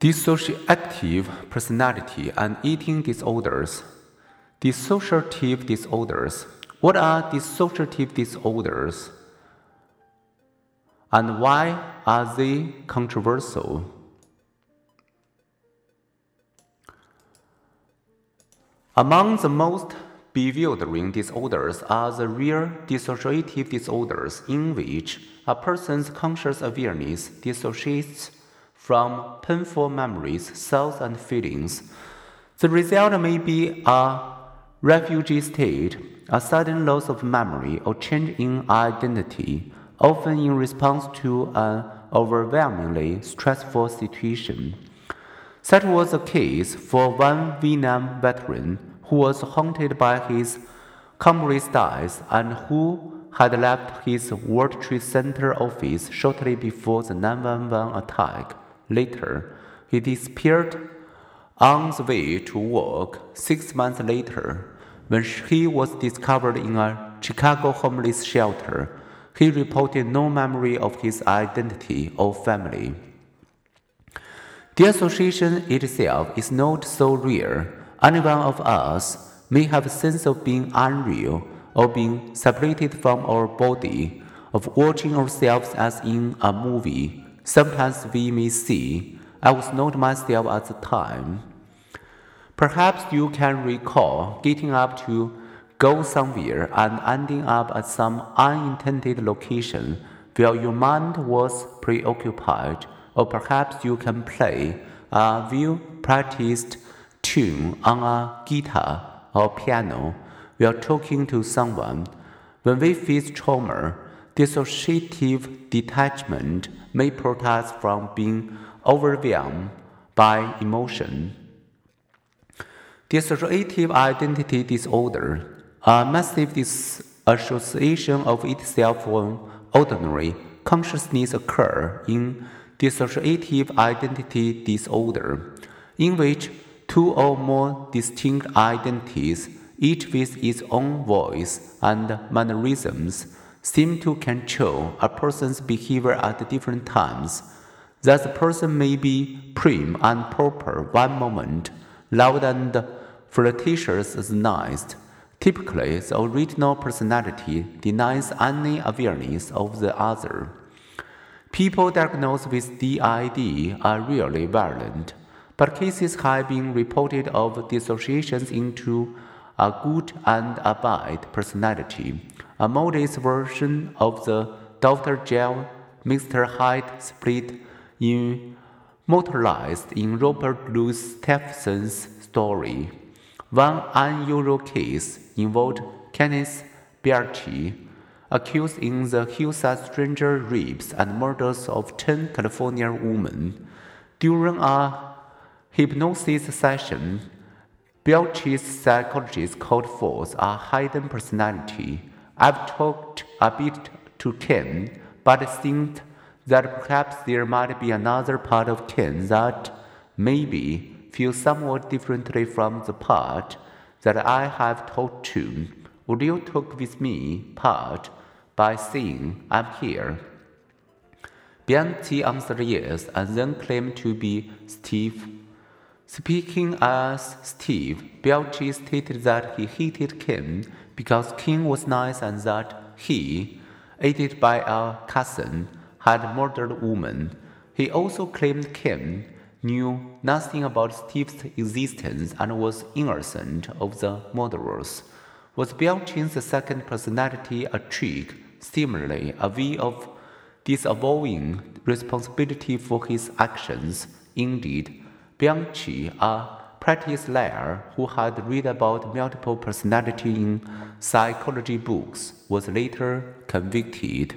Dissociative personality and eating disorders. Dissociative disorders. What are dissociative disorders? And why are they controversial? Among the most bewildering disorders are the rare dissociative disorders in which a person's conscious awareness dissociates from painful memories, thoughts, and feelings. The result may be a fugue state, a sudden loss of memory, or change in identity, often in response to an overwhelmingly stressful situation. Such was the case for one Vietnam veteran who was haunted by his comrade's death and who had left his World Trade Center office shortly before the 911 attack. Later, he disappeared on the way to work six months later. When he was discovered in a Chicago homeless shelter, he reported no memory of his identity or family. Dissociation itself is not so rare. Any one of us may have a sense of being unreal or being separated from our body, of watching ourselves as in a movie Sometimes we may see, I was not myself at the time. Perhaps you can recall getting up to go somewhere and ending up at some unintended location where your mind was preoccupied, or perhaps you can play a well practiced tune on a guitar or piano while talking to someone. When we face trauma, dissociative detachment may protect us from being overwhelmed by emotion. Dissociative identity disorder, a massive disassociation of itself from ordinary consciousness occur in dissociative identity disorder, in which two or more distinct identities, each with its own voice and mannerisms, seem to control a person's behavior at different times. Thus, a person may be prim and proper one moment, loud and flirtatious the next. Typically, the original personality denies any awareness of the other. People diagnosed with DID are rarely violent, but cases have been reported of dissociations into a good and a bad personality a modest version of the Dr. Jekyll, Mr. Hyde split immortalized in Robert Louis Stevenson's story. One unusual case involved Kenneth Bianchi, accused in the Hillside Strangler rapes and murders of 10 California women. During a hypnosis session, Bianchi's psychologist called forth a hidden personality I've talked a bit to Ken, but think that perhaps there might be another part of Ken that maybe feels somewhat differently from the part that I have talked to. Would you talk with me part by saying I'm here? Bianchi answered yes and then claimed to be Steve. Speaking as Steve, Bianchi stated that he hated Ken because Ken was nice and that he, aided by a cousin, had murdered a woman. He also claimed Ken knew nothing about Steve's existence and was innocent of the murderers. Was Bianchi's second personality a trick, similarly a way of disavowing responsibility for his actions? Indeed, Bianchi, a practice liar who had read about multiple personality in psychology books was later convicted.